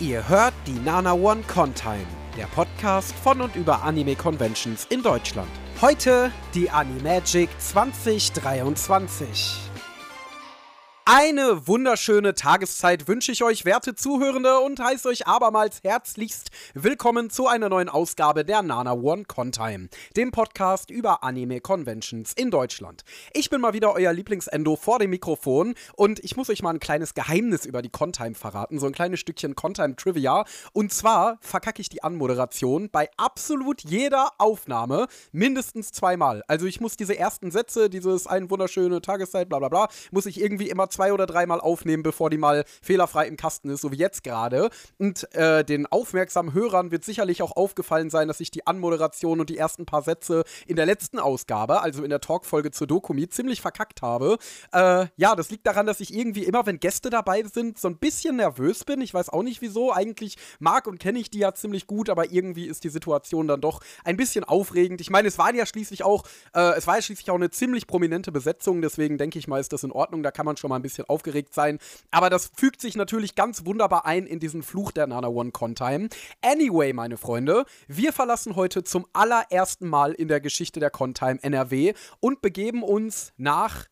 Ihr hört die Nana One Contime, der Podcast von und über Anime Conventions in Deutschland. Heute die Animagic 2023. Eine wunderschöne Tageszeit wünsche ich euch, werte Zuhörende, und heiße euch abermals herzlichst willkommen zu einer neuen Ausgabe der Nana One Contime, dem Podcast über Anime Conventions in Deutschland. Ich bin mal wieder euer Lieblingsendo vor dem Mikrofon und ich muss euch mal ein kleines Geheimnis über die Contime verraten, so ein kleines Stückchen Contime Trivia. Und zwar verkacke ich die Anmoderation bei absolut jeder Aufnahme mindestens zweimal. Also ich muss diese ersten Sätze, dieses eine wunderschöne Tageszeit, bla bla bla, muss ich irgendwie immer zwei oder dreimal aufnehmen, bevor die mal fehlerfrei im Kasten ist, so wie jetzt gerade. Und äh, den aufmerksamen Hörern wird sicherlich auch aufgefallen sein, dass ich die Anmoderation und die ersten paar Sätze in der letzten Ausgabe, also in der Talkfolge zur Dokumi, ziemlich verkackt habe. Äh, ja, das liegt daran, dass ich irgendwie immer, wenn Gäste dabei sind, so ein bisschen nervös bin. Ich weiß auch nicht wieso. Eigentlich mag und kenne ich die ja ziemlich gut, aber irgendwie ist die Situation dann doch ein bisschen aufregend. Ich meine, es war ja schließlich auch, äh, es war ja schließlich auch eine ziemlich prominente Besetzung, deswegen denke ich mal, ist das in Ordnung. Da kann man schon mal ein bisschen aufgeregt sein. Aber das fügt sich natürlich ganz wunderbar ein in diesen Fluch der Nana One Contime. Anyway, meine Freunde, wir verlassen heute zum allerersten Mal in der Geschichte der Contime NRW und begeben uns nach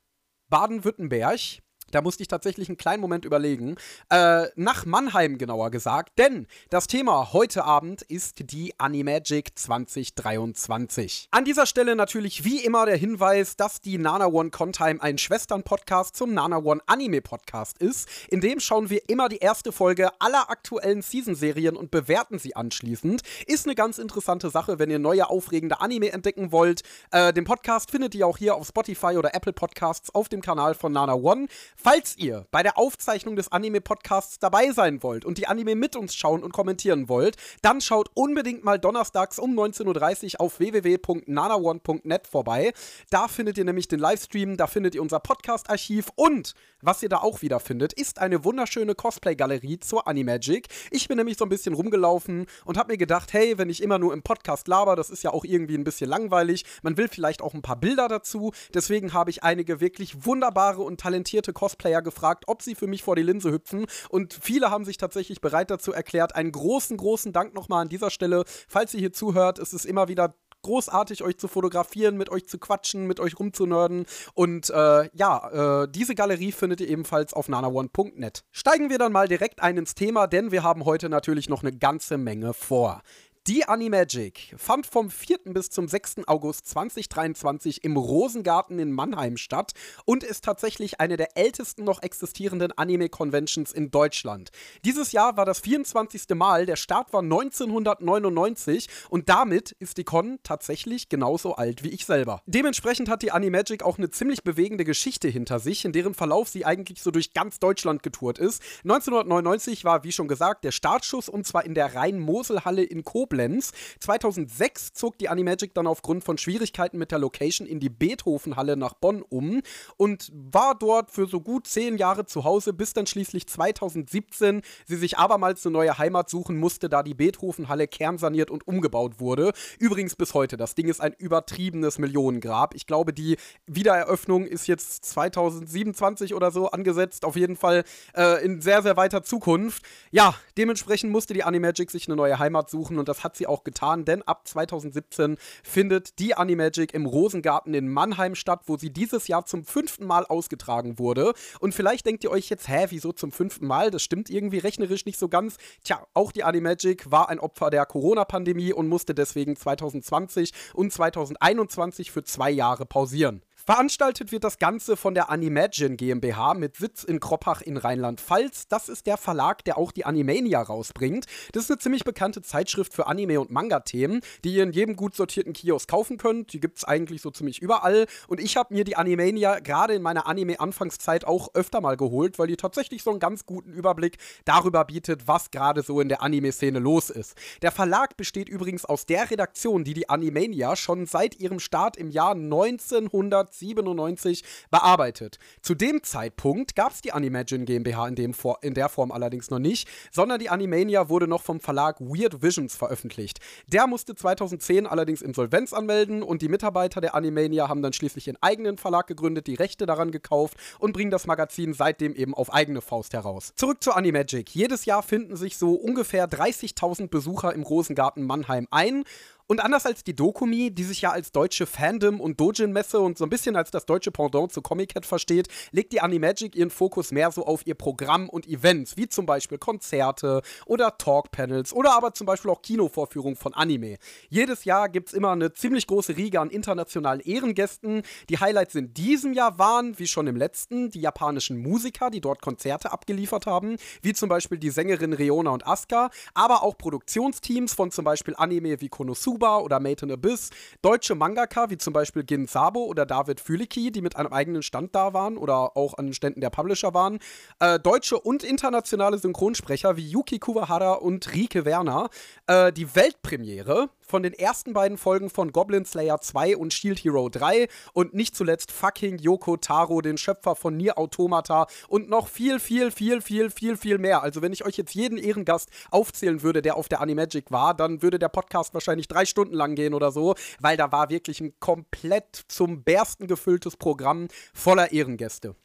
Baden-Württemberg da musste ich tatsächlich einen kleinen Moment überlegen. Äh, nach Mannheim genauer gesagt, denn das Thema heute Abend ist die Animagic 2023. An dieser Stelle natürlich wie immer der Hinweis, dass die Nana One Contime ein Schwestern-Podcast zum Nana One Anime-Podcast ist. In dem schauen wir immer die erste Folge aller aktuellen Season-Serien und bewerten sie anschließend. Ist eine ganz interessante Sache, wenn ihr neue aufregende Anime entdecken wollt. Äh, den Podcast findet ihr auch hier auf Spotify oder Apple Podcasts auf dem Kanal von Nana One. Falls ihr bei der Aufzeichnung des Anime-Podcasts dabei sein wollt und die Anime mit uns schauen und kommentieren wollt, dann schaut unbedingt mal donnerstags um 19.30 Uhr auf www.nanaone.net vorbei. Da findet ihr nämlich den Livestream, da findet ihr unser Podcast-Archiv und was ihr da auch wieder findet, ist eine wunderschöne Cosplay-Galerie zur Animagic. Ich bin nämlich so ein bisschen rumgelaufen und habe mir gedacht, hey, wenn ich immer nur im Podcast laber, das ist ja auch irgendwie ein bisschen langweilig. Man will vielleicht auch ein paar Bilder dazu. Deswegen habe ich einige wirklich wunderbare und talentierte Cosplay Cosplayer gefragt, ob sie für mich vor die Linse hüpfen. Und viele haben sich tatsächlich bereit dazu erklärt. Einen großen, großen Dank nochmal an dieser Stelle. Falls ihr hier zuhört, es ist immer wieder großartig, euch zu fotografieren, mit euch zu quatschen, mit euch rumzunörden. Und äh, ja, äh, diese Galerie findet ihr ebenfalls auf nanaone.net. Steigen wir dann mal direkt ein ins Thema, denn wir haben heute natürlich noch eine ganze Menge vor. Die Animagic fand vom 4. bis zum 6. August 2023 im Rosengarten in Mannheim statt und ist tatsächlich eine der ältesten noch existierenden Anime-Conventions in Deutschland. Dieses Jahr war das 24. Mal, der Start war 1999 und damit ist die Con tatsächlich genauso alt wie ich selber. Dementsprechend hat die Animagic auch eine ziemlich bewegende Geschichte hinter sich, in deren Verlauf sie eigentlich so durch ganz Deutschland getourt ist. 1999 war, wie schon gesagt, der Startschuss und zwar in der Rhein-Mosel-Halle in Koblenz Koblenz. 2006 zog die Animagic dann aufgrund von Schwierigkeiten mit der Location in die Beethovenhalle nach Bonn um und war dort für so gut zehn Jahre zu Hause, bis dann schließlich 2017 sie sich abermals eine neue Heimat suchen musste, da die Beethovenhalle kernsaniert und umgebaut wurde. Übrigens bis heute. Das Ding ist ein übertriebenes Millionengrab. Ich glaube, die Wiedereröffnung ist jetzt 2027 oder so angesetzt. Auf jeden Fall äh, in sehr, sehr weiter Zukunft. Ja, dementsprechend musste die Animagic sich eine neue Heimat suchen und das hat sie auch getan, denn ab 2017 findet die Animagic im Rosengarten in Mannheim statt, wo sie dieses Jahr zum fünften Mal ausgetragen wurde. Und vielleicht denkt ihr euch jetzt, hä, wieso zum fünften Mal? Das stimmt irgendwie rechnerisch nicht so ganz. Tja, auch die Animagic war ein Opfer der Corona-Pandemie und musste deswegen 2020 und 2021 für zwei Jahre pausieren. Veranstaltet wird das Ganze von der Animagine GmbH mit Sitz in Kroppach in Rheinland-Pfalz. Das ist der Verlag, der auch die Animania rausbringt. Das ist eine ziemlich bekannte Zeitschrift für Anime- und Manga-Themen, die ihr in jedem gut sortierten Kiosk kaufen könnt. Die gibt es eigentlich so ziemlich überall. Und ich habe mir die Animania gerade in meiner Anime-Anfangszeit auch öfter mal geholt, weil die tatsächlich so einen ganz guten Überblick darüber bietet, was gerade so in der Anime-Szene los ist. Der Verlag besteht übrigens aus der Redaktion, die die Animania schon seit ihrem Start im Jahr 1900 1997 bearbeitet. Zu dem Zeitpunkt gab es die Animagine GmbH in, dem For in der Form allerdings noch nicht, sondern die Animania wurde noch vom Verlag Weird Visions veröffentlicht. Der musste 2010 allerdings Insolvenz anmelden und die Mitarbeiter der Animania haben dann schließlich ihren eigenen Verlag gegründet, die Rechte daran gekauft und bringen das Magazin seitdem eben auf eigene Faust heraus. Zurück zu Animagic. Jedes Jahr finden sich so ungefähr 30.000 Besucher im Rosengarten Mannheim ein und anders als die Dokumi, die sich ja als deutsche Fandom- und Dojin-Messe und so ein bisschen als das deutsche Pendant zu Comic-Cat versteht, legt die Animagic ihren Fokus mehr so auf ihr Programm und Events, wie zum Beispiel Konzerte oder Talk-Panels oder aber zum Beispiel auch Kinovorführungen von Anime. Jedes Jahr gibt es immer eine ziemlich große Riege an internationalen Ehrengästen. Die Highlights in diesem Jahr waren, wie schon im letzten, die japanischen Musiker, die dort Konzerte abgeliefert haben, wie zum Beispiel die Sängerin Reona und Asuka, aber auch Produktionsteams von zum Beispiel Anime wie Konosuba Tsuba oder Made in Abyss, deutsche Mangaka wie zum Beispiel Gin Sabo oder David Fülicki, die mit einem eigenen Stand da waren oder auch an den Ständen der Publisher waren, äh, deutsche und internationale Synchronsprecher wie Yuki Kuwahara und Rike Werner, äh, die Weltpremiere von den ersten beiden Folgen von Goblin Slayer 2 und Shield Hero 3 und nicht zuletzt fucking Yoko Taro, den Schöpfer von Nier Automata und noch viel, viel, viel, viel, viel, viel mehr. Also wenn ich euch jetzt jeden Ehrengast aufzählen würde, der auf der Animagic war, dann würde der Podcast wahrscheinlich drei Stunden lang gehen oder so, weil da war wirklich ein komplett zum Bersten gefülltes Programm voller Ehrengäste.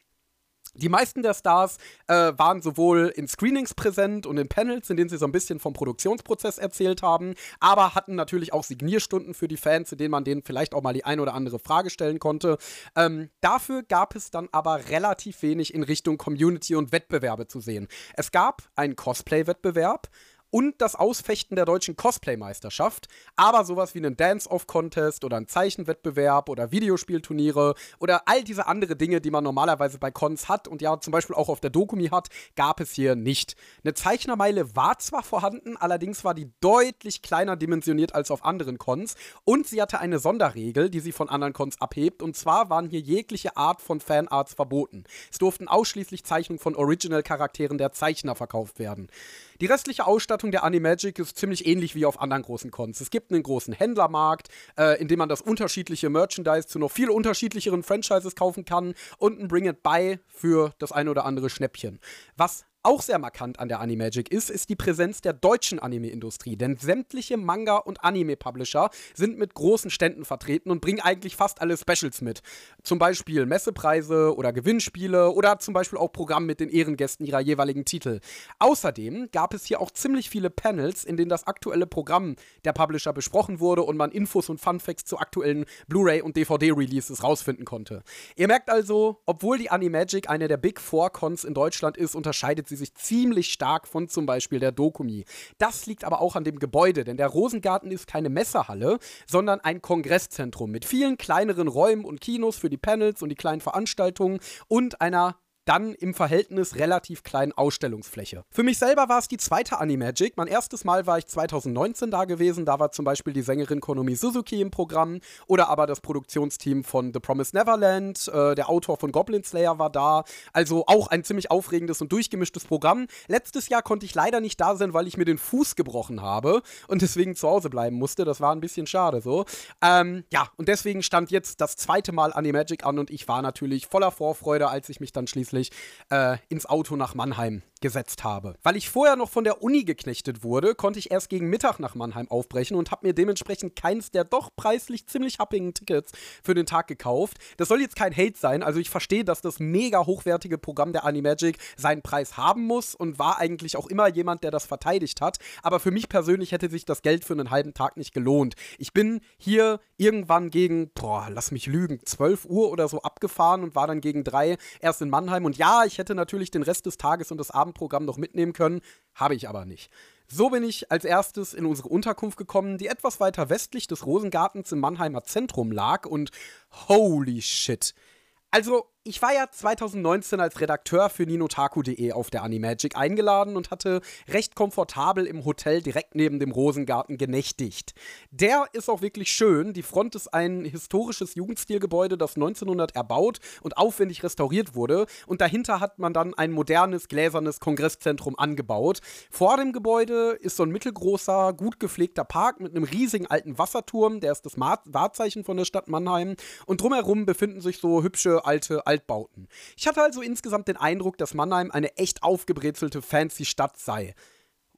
Die meisten der Stars äh, waren sowohl in Screenings präsent und in Panels, in denen sie so ein bisschen vom Produktionsprozess erzählt haben, aber hatten natürlich auch Signierstunden für die Fans, in denen man denen vielleicht auch mal die ein oder andere Frage stellen konnte. Ähm, dafür gab es dann aber relativ wenig in Richtung Community und Wettbewerbe zu sehen. Es gab einen Cosplay-Wettbewerb, und das Ausfechten der deutschen Cosplay-Meisterschaft, aber sowas wie einen Dance-Off-Contest oder einen Zeichenwettbewerb oder Videospielturniere oder all diese andere Dinge, die man normalerweise bei Cons hat und ja zum Beispiel auch auf der Dokumi hat, gab es hier nicht. Eine Zeichnermeile war zwar vorhanden, allerdings war die deutlich kleiner dimensioniert als auf anderen Cons und sie hatte eine Sonderregel, die sie von anderen Cons abhebt und zwar waren hier jegliche Art von Fanarts verboten. Es durften ausschließlich Zeichnungen von Original-Charakteren der Zeichner verkauft werden. Die restliche Ausstattung der Animagic ist ziemlich ähnlich wie auf anderen großen Cons. Es gibt einen großen Händlermarkt, äh, in dem man das unterschiedliche Merchandise zu noch viel unterschiedlicheren Franchises kaufen kann und ein Bring It Buy für das eine oder andere Schnäppchen. Was auch sehr markant an der Animagic ist, ist die Präsenz der deutschen Anime-Industrie. Denn sämtliche Manga- und Anime-Publisher sind mit großen Ständen vertreten und bringen eigentlich fast alle Specials mit. Zum Beispiel Messepreise oder Gewinnspiele oder zum Beispiel auch Programm mit den Ehrengästen ihrer jeweiligen Titel. Außerdem gab es hier auch ziemlich viele Panels, in denen das aktuelle Programm der Publisher besprochen wurde und man Infos und Funfacts zu aktuellen Blu-ray und DVD-Releases rausfinden konnte. Ihr merkt also, obwohl die Animagic eine der Big Four Cons in Deutschland ist, unterscheidet sie sich ziemlich stark von zum Beispiel der Dokumi. Das liegt aber auch an dem Gebäude, denn der Rosengarten ist keine Messehalle, sondern ein Kongresszentrum mit vielen kleineren Räumen und Kinos für die Panels und die kleinen Veranstaltungen und einer dann im Verhältnis relativ kleinen Ausstellungsfläche. Für mich selber war es die zweite Animagic. Mein erstes Mal war ich 2019 da gewesen. Da war zum Beispiel die Sängerin Konomi Suzuki im Programm oder aber das Produktionsteam von The Promised Neverland. Äh, der Autor von Goblin Slayer war da. Also auch ein ziemlich aufregendes und durchgemischtes Programm. Letztes Jahr konnte ich leider nicht da sein, weil ich mir den Fuß gebrochen habe und deswegen zu Hause bleiben musste. Das war ein bisschen schade so. Ähm, ja, und deswegen stand jetzt das zweite Mal Animagic an und ich war natürlich voller Vorfreude, als ich mich dann schließlich tatsächlich äh, ins Auto nach Mannheim gesetzt habe. Weil ich vorher noch von der Uni geknechtet wurde, konnte ich erst gegen Mittag nach Mannheim aufbrechen und habe mir dementsprechend keins der doch preislich ziemlich happigen Tickets für den Tag gekauft. Das soll jetzt kein Hate sein, also ich verstehe, dass das mega hochwertige Programm der Animagic seinen Preis haben muss und war eigentlich auch immer jemand, der das verteidigt hat. Aber für mich persönlich hätte sich das Geld für einen halben Tag nicht gelohnt. Ich bin hier irgendwann gegen, boah, lass mich lügen, 12 Uhr oder so abgefahren und war dann gegen drei erst in Mannheim und ja, ich hätte natürlich den Rest des Tages und des Abendprogramms noch mitnehmen können, habe ich aber nicht. So bin ich als erstes in unsere Unterkunft gekommen, die etwas weiter westlich des Rosengartens im Mannheimer Zentrum lag und holy shit. Also, ich war ja 2019 als Redakteur für ninotaku.de auf der Animagic eingeladen und hatte recht komfortabel im Hotel direkt neben dem Rosengarten genächtigt. Der ist auch wirklich schön. Die Front ist ein historisches Jugendstilgebäude, das 1900 erbaut und aufwendig restauriert wurde. Und dahinter hat man dann ein modernes, gläsernes Kongresszentrum angebaut. Vor dem Gebäude ist so ein mittelgroßer, gut gepflegter Park mit einem riesigen alten Wasserturm. Der ist das Wahrzeichen von der Stadt Mannheim. Und drumherum befinden sich so hübsche alte Altbauten. Ich hatte also insgesamt den Eindruck, dass Mannheim eine echt aufgebrezelte, fancy Stadt sei.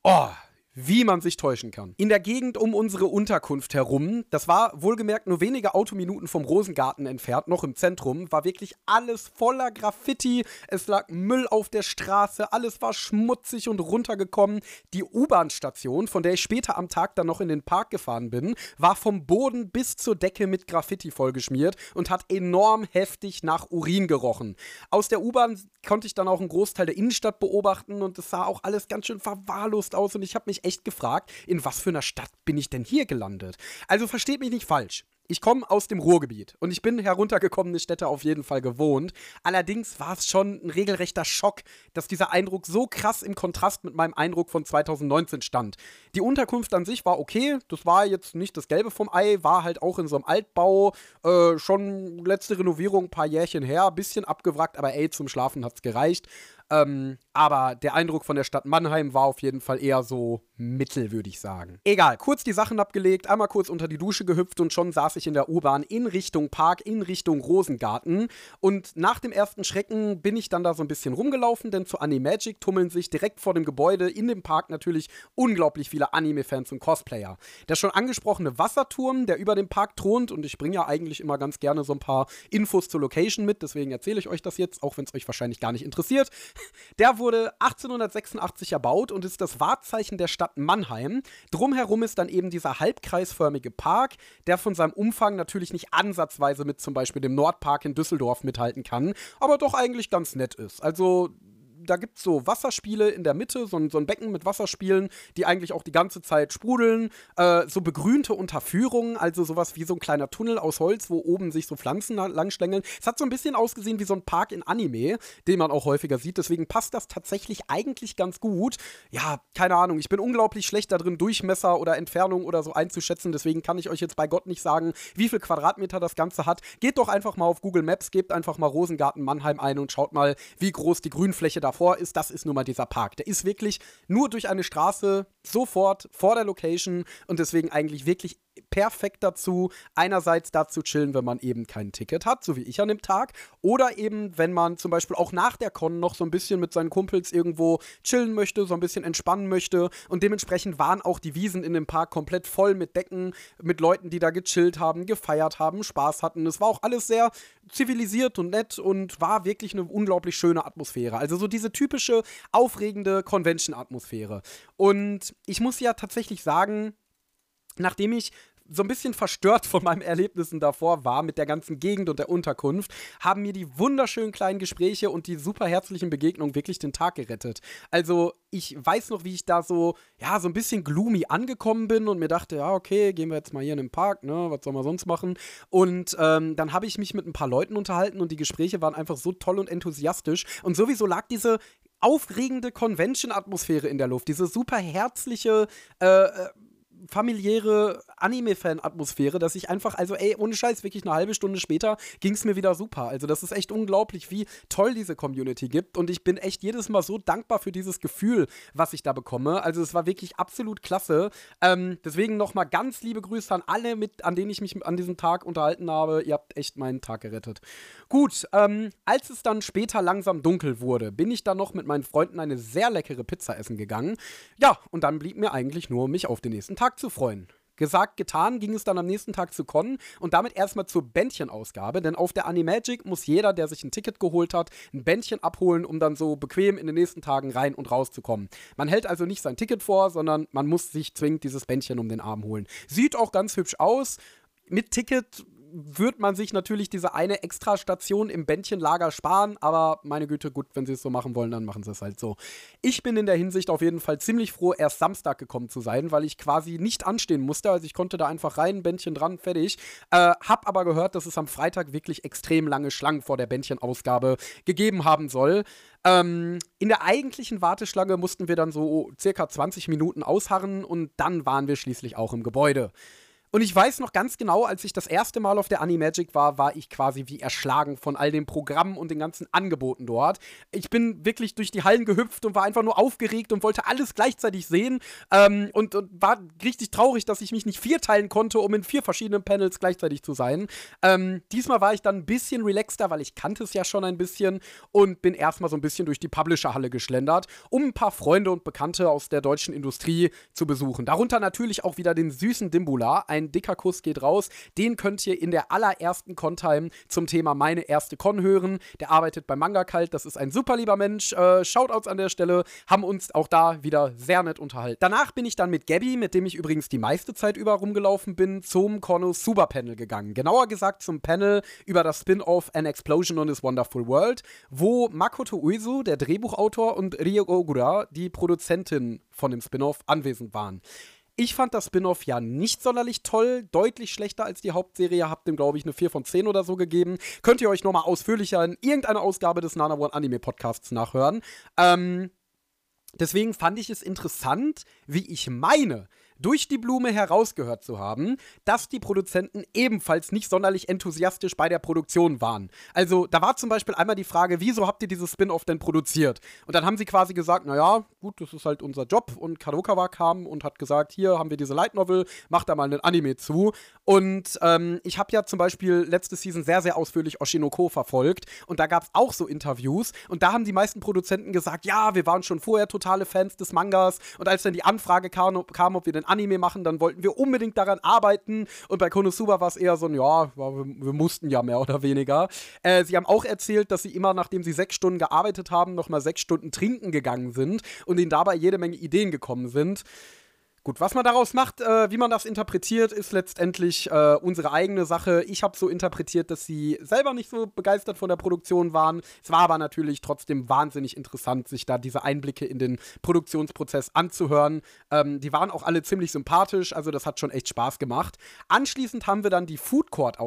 Oh, wie man sich täuschen kann. In der Gegend um unsere Unterkunft herum, das war wohlgemerkt nur wenige Autominuten vom Rosengarten entfernt, noch im Zentrum, war wirklich alles voller Graffiti. Es lag Müll auf der Straße, alles war schmutzig und runtergekommen. Die U-Bahn-Station, von der ich später am Tag dann noch in den Park gefahren bin, war vom Boden bis zur Decke mit Graffiti vollgeschmiert und hat enorm heftig nach Urin gerochen. Aus der U-Bahn konnte ich dann auch einen Großteil der Innenstadt beobachten und es sah auch alles ganz schön verwahrlost aus und ich habe mich echt gefragt, in was für einer Stadt bin ich denn hier gelandet? Also versteht mich nicht falsch. Ich komme aus dem Ruhrgebiet und ich bin heruntergekommene Städte auf jeden Fall gewohnt. Allerdings war es schon ein regelrechter Schock, dass dieser Eindruck so krass im Kontrast mit meinem Eindruck von 2019 stand. Die Unterkunft an sich war okay, das war jetzt nicht das Gelbe vom Ei, war halt auch in so einem Altbau, äh, schon letzte Renovierung, ein paar Jährchen her, bisschen abgewrackt, aber ey, zum Schlafen hat es gereicht. Ähm, aber der Eindruck von der Stadt Mannheim war auf jeden Fall eher so mittel, würde ich sagen. Egal, kurz die Sachen abgelegt, einmal kurz unter die Dusche gehüpft und schon saß ich in der U-Bahn in Richtung Park, in Richtung Rosengarten. Und nach dem ersten Schrecken bin ich dann da so ein bisschen rumgelaufen, denn zu Animagic tummeln sich direkt vor dem Gebäude in dem Park natürlich unglaublich viele Anime-Fans und Cosplayer. Der schon angesprochene Wasserturm, der über dem Park thront, und ich bringe ja eigentlich immer ganz gerne so ein paar Infos zur Location mit, deswegen erzähle ich euch das jetzt, auch wenn es euch wahrscheinlich gar nicht interessiert. Der wurde 1886 erbaut und ist das Wahrzeichen der Stadt Mannheim. Drumherum ist dann eben dieser halbkreisförmige Park, der von seinem Umfang natürlich nicht ansatzweise mit zum Beispiel dem Nordpark in Düsseldorf mithalten kann, aber doch eigentlich ganz nett ist. Also da gibt es so Wasserspiele in der Mitte, so ein, so ein, Becken mit Wasserspielen, die eigentlich auch die ganze Zeit sprudeln. Äh, so begrünte Unterführungen, also sowas wie so ein kleiner Tunnel aus Holz, wo oben sich so Pflanzen langschlängeln. Es hat so ein bisschen ausgesehen wie so ein Park in Anime, den man auch häufiger sieht. Deswegen passt das tatsächlich eigentlich ganz gut. Ja, keine Ahnung. Ich bin unglaublich schlecht darin, Durchmesser oder Entfernung oder so einzuschätzen. Deswegen kann ich euch jetzt bei Gott nicht sagen, wie viel Quadratmeter das Ganze hat. Geht doch einfach mal auf Google Maps, gebt einfach mal Rosengarten Mannheim ein und schaut mal, wie groß die Grünfläche davor davor ist, das ist nun mal dieser Park. Der ist wirklich nur durch eine Straße sofort vor der Location und deswegen eigentlich wirklich perfekt dazu, einerseits dazu chillen, wenn man eben kein Ticket hat, so wie ich an dem Tag, oder eben, wenn man zum Beispiel auch nach der Con noch so ein bisschen mit seinen Kumpels irgendwo chillen möchte, so ein bisschen entspannen möchte. Und dementsprechend waren auch die Wiesen in dem Park komplett voll mit Decken, mit Leuten, die da gechillt haben, gefeiert haben, Spaß hatten. Es war auch alles sehr zivilisiert und nett und war wirklich eine unglaublich schöne Atmosphäre. Also so diese typische aufregende Convention-Atmosphäre. Und ich muss ja tatsächlich sagen, nachdem ich so ein bisschen verstört von meinen Erlebnissen davor war mit der ganzen Gegend und der Unterkunft, haben mir die wunderschönen kleinen Gespräche und die super herzlichen Begegnungen wirklich den Tag gerettet. Also, ich weiß noch, wie ich da so, ja, so ein bisschen gloomy angekommen bin und mir dachte, ja, okay, gehen wir jetzt mal hier in den Park, ne, was soll man sonst machen? Und ähm, dann habe ich mich mit ein paar Leuten unterhalten und die Gespräche waren einfach so toll und enthusiastisch und sowieso lag diese aufregende Convention-Atmosphäre in der Luft, diese super herzliche, äh, äh familiäre Anime-Fan-Atmosphäre, dass ich einfach, also ey, ohne Scheiß, wirklich eine halbe Stunde später ging es mir wieder super. Also das ist echt unglaublich, wie toll diese Community gibt und ich bin echt jedes Mal so dankbar für dieses Gefühl, was ich da bekomme. Also es war wirklich absolut klasse. Ähm, deswegen nochmal ganz liebe Grüße an alle, mit, an denen ich mich an diesem Tag unterhalten habe. Ihr habt echt meinen Tag gerettet. Gut, ähm, als es dann später langsam dunkel wurde, bin ich dann noch mit meinen Freunden eine sehr leckere Pizza essen gegangen. Ja, und dann blieb mir eigentlich nur, mich auf den nächsten Tag zu freuen. Gesagt, getan, ging es dann am nächsten Tag zu Con und damit erstmal zur Bändchenausgabe, denn auf der Animagic muss jeder, der sich ein Ticket geholt hat, ein Bändchen abholen, um dann so bequem in den nächsten Tagen rein und raus zu kommen. Man hält also nicht sein Ticket vor, sondern man muss sich zwingend dieses Bändchen um den Arm holen. Sieht auch ganz hübsch aus. Mit Ticket würde man sich natürlich diese eine Extrastation im Bändchenlager sparen, aber meine Güte, gut, wenn sie es so machen wollen, dann machen sie es halt so. Ich bin in der Hinsicht auf jeden Fall ziemlich froh, erst Samstag gekommen zu sein, weil ich quasi nicht anstehen musste. Also ich konnte da einfach rein, Bändchen dran, fertig. Äh, hab aber gehört, dass es am Freitag wirklich extrem lange Schlangen vor der Bändchenausgabe gegeben haben soll. Ähm, in der eigentlichen Warteschlange mussten wir dann so circa 20 Minuten ausharren und dann waren wir schließlich auch im Gebäude. Und ich weiß noch ganz genau, als ich das erste Mal auf der Animagic war, war ich quasi wie erschlagen von all den Programmen und den ganzen Angeboten dort. Ich bin wirklich durch die Hallen gehüpft und war einfach nur aufgeregt und wollte alles gleichzeitig sehen. Ähm, und, und, war richtig traurig, dass ich mich nicht vierteilen konnte, um in vier verschiedenen Panels gleichzeitig zu sein. Ähm, diesmal war ich dann ein bisschen relaxter, weil ich kannte es ja schon ein bisschen und bin erstmal so ein bisschen durch die Publisher-Halle geschlendert, um ein paar Freunde und Bekannte aus der deutschen Industrie zu besuchen. Darunter natürlich auch wieder den süßen Dimbula, ein ein dicker Kuss geht raus. Den könnt ihr in der allerersten Con-Time zum Thema Meine erste Con hören. Der arbeitet bei Manga Kalt. Das ist ein super lieber Mensch. Äh, Shoutouts an der Stelle. Haben uns auch da wieder sehr nett unterhalten. Danach bin ich dann mit Gabby, mit dem ich übrigens die meiste Zeit über rumgelaufen bin, zum Super Panel gegangen. Genauer gesagt zum Panel über das Spin-off An Explosion on This Wonderful World, wo Makoto Uesu, der Drehbuchautor, und Ryo Ogura, die Produzentin von dem Spin-off, anwesend waren. Ich fand das Spin-off ja nicht sonderlich toll, deutlich schlechter als die Hauptserie, habt dem, glaube ich, eine 4 von 10 oder so gegeben. Könnt ihr euch nochmal ausführlicher in irgendeiner Ausgabe des Nana One Anime Podcasts nachhören. Ähm, deswegen fand ich es interessant, wie ich meine, durch die Blume herausgehört zu haben, dass die Produzenten ebenfalls nicht sonderlich enthusiastisch bei der Produktion waren. Also da war zum Beispiel einmal die Frage, wieso habt ihr dieses Spin-off denn produziert? Und dann haben sie quasi gesagt, naja, gut, das ist halt unser Job. Und Kadokawa kam und hat gesagt, hier haben wir diese Light Novel, macht da mal einen Anime zu. Und ähm, ich habe ja zum Beispiel letzte Season sehr, sehr ausführlich Oshinoko verfolgt. Und da gab es auch so Interviews. Und da haben die meisten Produzenten gesagt, ja, wir waren schon vorher totale Fans des Mangas. Und als dann die Anfrage kam, kam ob wir den Anime machen, dann wollten wir unbedingt daran arbeiten. Und bei Konosuba war es eher so ein, ja, wir, wir, mussten ja mehr oder weniger. Äh, sie haben auch erzählt, dass sie immer, nachdem sie sechs Stunden gearbeitet haben, nochmal sechs Stunden trinken gegangen sind und ihnen dabei jede Menge Ideen gekommen sind. Gut, was man daraus macht, äh, wie man das interpretiert, ist letztendlich äh, unsere eigene Sache. Ich habe so interpretiert, dass sie selber nicht so begeistert von der Produktion waren. Es war aber natürlich trotzdem wahnsinnig interessant, sich da diese Einblicke in den Produktionsprozess anzuhören. Ähm, die waren auch alle ziemlich sympathisch, also das hat schon echt Spaß gemacht. Anschließend haben wir dann die Food Court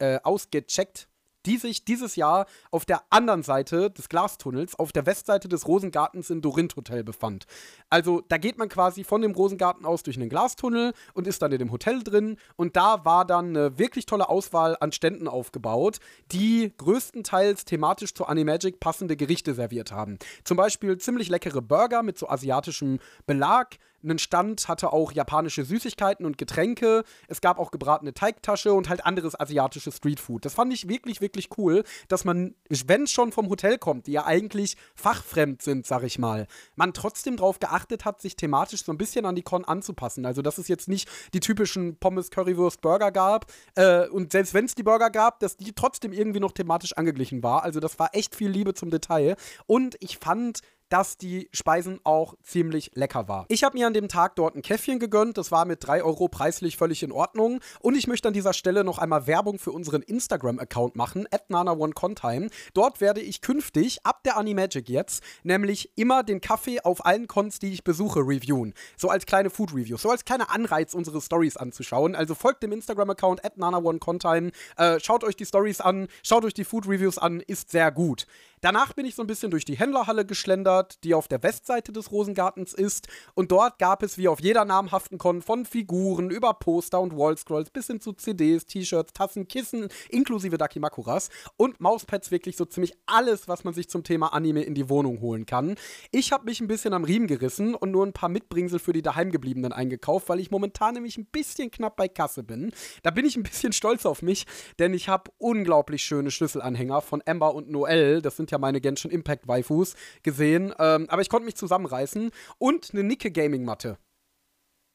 äh, ausgecheckt die sich dieses Jahr auf der anderen Seite des Glastunnels, auf der Westseite des Rosengartens im Dorint Hotel befand. Also da geht man quasi von dem Rosengarten aus durch einen Glastunnel und ist dann in dem Hotel drin und da war dann eine wirklich tolle Auswahl an Ständen aufgebaut, die größtenteils thematisch zur Animagic passende Gerichte serviert haben. Zum Beispiel ziemlich leckere Burger mit so asiatischem Belag, einen Stand hatte auch japanische Süßigkeiten und Getränke. Es gab auch gebratene Teigtasche und halt anderes asiatisches Streetfood. Das fand ich wirklich, wirklich cool, dass man, wenn es schon vom Hotel kommt, die ja eigentlich fachfremd sind, sag ich mal, man trotzdem darauf geachtet hat, sich thematisch so ein bisschen an die Con anzupassen. Also, dass es jetzt nicht die typischen Pommes, Currywurst, Burger gab. Äh, und selbst wenn es die Burger gab, dass die trotzdem irgendwie noch thematisch angeglichen war. Also, das war echt viel Liebe zum Detail. Und ich fand, dass die Speisen auch ziemlich lecker war. Ich habe mir an dem Tag dort ein Käffchen gegönnt. Das war mit 3 Euro preislich völlig in Ordnung. Und ich möchte an dieser Stelle noch einmal Werbung für unseren Instagram-Account machen, at nana1contime. Dort werde ich künftig, ab der Animagic jetzt, nämlich immer den Kaffee auf allen Cons, die ich besuche, reviewen. So als kleine Food-Review, so als kleiner Anreiz, unsere Stories anzuschauen. Also folgt dem Instagram-Account at nana1contime. Äh, schaut euch die Stories an, schaut euch die Food-Reviews an, ist sehr gut. Danach bin ich so ein bisschen durch die Händlerhalle geschlendert, die auf der Westseite des Rosengartens ist. Und dort gab es wie auf jeder namhaften Con von Figuren über Poster und Wallscrolls bis hin zu CDs, T-Shirts, Tassen, Kissen, inklusive Dakimakuras und Mauspads wirklich so ziemlich alles, was man sich zum Thema Anime in die Wohnung holen kann. Ich habe mich ein bisschen am Riemen gerissen und nur ein paar Mitbringsel für die daheimgebliebenen eingekauft, weil ich momentan nämlich ein bisschen knapp bei Kasse bin. Da bin ich ein bisschen stolz auf mich, denn ich habe unglaublich schöne Schlüsselanhänger von Ember und Noel. Das sind sind ja meine Genshin Impact Waifus gesehen. Ähm, aber ich konnte mich zusammenreißen. Und eine Nicke Gaming Matte.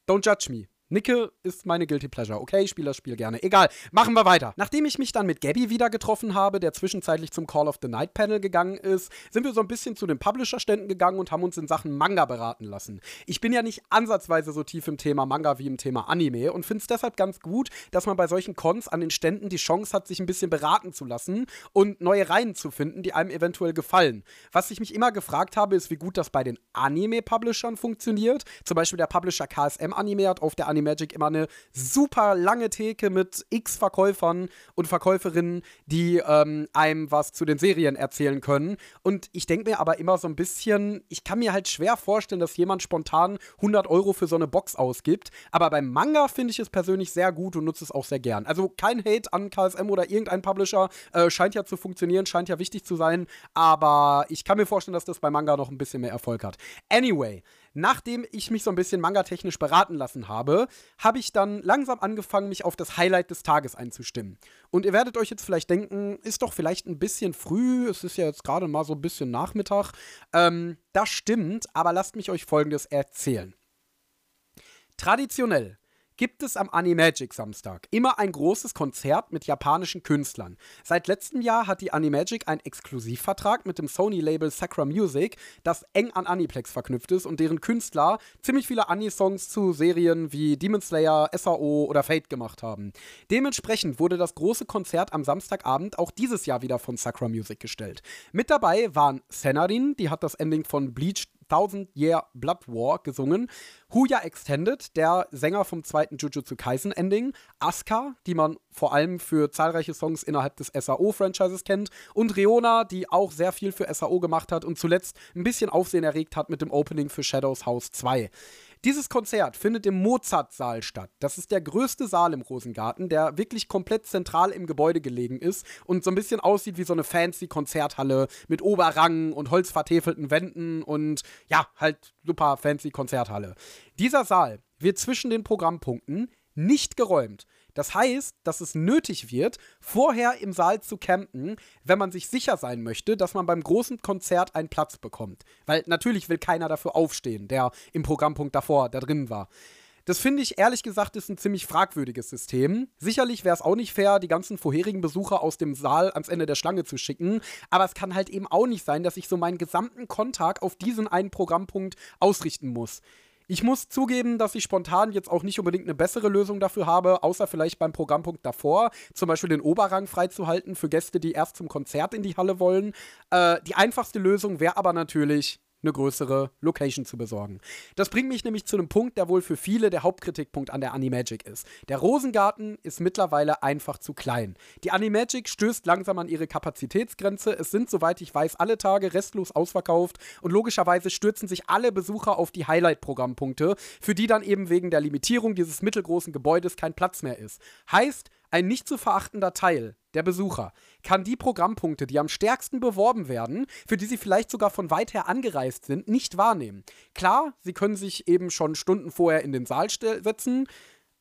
Don't judge me. Nicke ist meine Guilty Pleasure. Okay, ich spiele das Spiel gerne. Egal, machen wir weiter. Nachdem ich mich dann mit Gabby wieder getroffen habe, der zwischenzeitlich zum Call of the Night Panel gegangen ist, sind wir so ein bisschen zu den Publisher-Ständen gegangen und haben uns in Sachen Manga beraten lassen. Ich bin ja nicht ansatzweise so tief im Thema Manga wie im Thema Anime und finde es deshalb ganz gut, dass man bei solchen Cons an den Ständen die Chance hat, sich ein bisschen beraten zu lassen und neue Reihen zu finden, die einem eventuell gefallen. Was ich mich immer gefragt habe, ist, wie gut das bei den Anime-Publishern funktioniert. Zum Beispiel der Publisher KSM Anime hat auf der Anime Magic immer eine super lange Theke mit x Verkäufern und Verkäuferinnen, die ähm, einem was zu den Serien erzählen können. Und ich denke mir aber immer so ein bisschen, ich kann mir halt schwer vorstellen, dass jemand spontan 100 Euro für so eine Box ausgibt. Aber beim Manga finde ich es persönlich sehr gut und nutze es auch sehr gern. Also kein Hate an KSM oder irgendein Publisher. Äh, scheint ja zu funktionieren, scheint ja wichtig zu sein. Aber ich kann mir vorstellen, dass das bei Manga noch ein bisschen mehr Erfolg hat. Anyway, nachdem ich mich so ein bisschen mangatechnisch beraten lassen habe, habe ich dann langsam angefangen, mich auf das Highlight des Tages einzustimmen. Und ihr werdet euch jetzt vielleicht denken, ist doch vielleicht ein bisschen früh, es ist ja jetzt gerade mal so ein bisschen Nachmittag. Ähm, das stimmt, aber lasst mich euch Folgendes erzählen. Traditionell gibt es am Animagic Samstag immer ein großes Konzert mit japanischen Künstlern. Seit letztem Jahr hat die Animagic einen Exklusivvertrag mit dem Sony-Label Sakura Music, das eng an Aniplex verknüpft ist und deren Künstler ziemlich viele Ani-Songs zu Serien wie Demon Slayer, SAO oder Fate gemacht haben. Dementsprechend wurde das große Konzert am Samstagabend auch dieses Jahr wieder von Sakura Music gestellt. Mit dabei waren Senarin, die hat das Ending von Bleach Thousand Year Blood War gesungen. Huya Extended, der Sänger vom zweiten Jujutsu Kaisen Ending. Asuka, die man vor allem für zahlreiche Songs innerhalb des SAO-Franchises kennt. Und Reona, die auch sehr viel für SAO gemacht hat und zuletzt ein bisschen Aufsehen erregt hat mit dem Opening für Shadows House 2. Dieses Konzert findet im Mozart-Saal statt. Das ist der größte Saal im Rosengarten, der wirklich komplett zentral im Gebäude gelegen ist und so ein bisschen aussieht wie so eine fancy Konzerthalle mit Oberrang und holzvertäfelten Wänden und ja, halt super fancy Konzerthalle. Dieser Saal wird zwischen den Programmpunkten nicht geräumt. Das heißt, dass es nötig wird, vorher im Saal zu campen, wenn man sich sicher sein möchte, dass man beim großen Konzert einen Platz bekommt. Weil natürlich will keiner dafür aufstehen, der im Programmpunkt davor da drin war. Das finde ich ehrlich gesagt ist ein ziemlich fragwürdiges System. Sicherlich wäre es auch nicht fair, die ganzen vorherigen Besucher aus dem Saal ans Ende der Schlange zu schicken, aber es kann halt eben auch nicht sein, dass ich so meinen gesamten Kontakt auf diesen einen Programmpunkt ausrichten muss. Ich muss zugeben, dass ich spontan jetzt auch nicht unbedingt eine bessere Lösung dafür habe, außer vielleicht beim Programmpunkt davor, zum Beispiel den Oberrang freizuhalten für Gäste, die erst zum Konzert in die Halle wollen. Äh, die einfachste Lösung wäre aber natürlich eine größere Location zu besorgen. Das bringt mich nämlich zu einem Punkt, der wohl für viele der Hauptkritikpunkt an der Animagic ist. Der Rosengarten ist mittlerweile einfach zu klein. Die Animagic stößt langsam an ihre Kapazitätsgrenze. Es sind, soweit ich weiß, alle Tage restlos ausverkauft und logischerweise stürzen sich alle Besucher auf die Highlight-Programmpunkte, für die dann eben wegen der Limitierung dieses mittelgroßen Gebäudes kein Platz mehr ist. Heißt, ein nicht zu verachtender Teil der Besucher kann die Programmpunkte, die am stärksten beworben werden, für die sie vielleicht sogar von weit her angereist sind, nicht wahrnehmen. Klar, sie können sich eben schon Stunden vorher in den Saal setzen.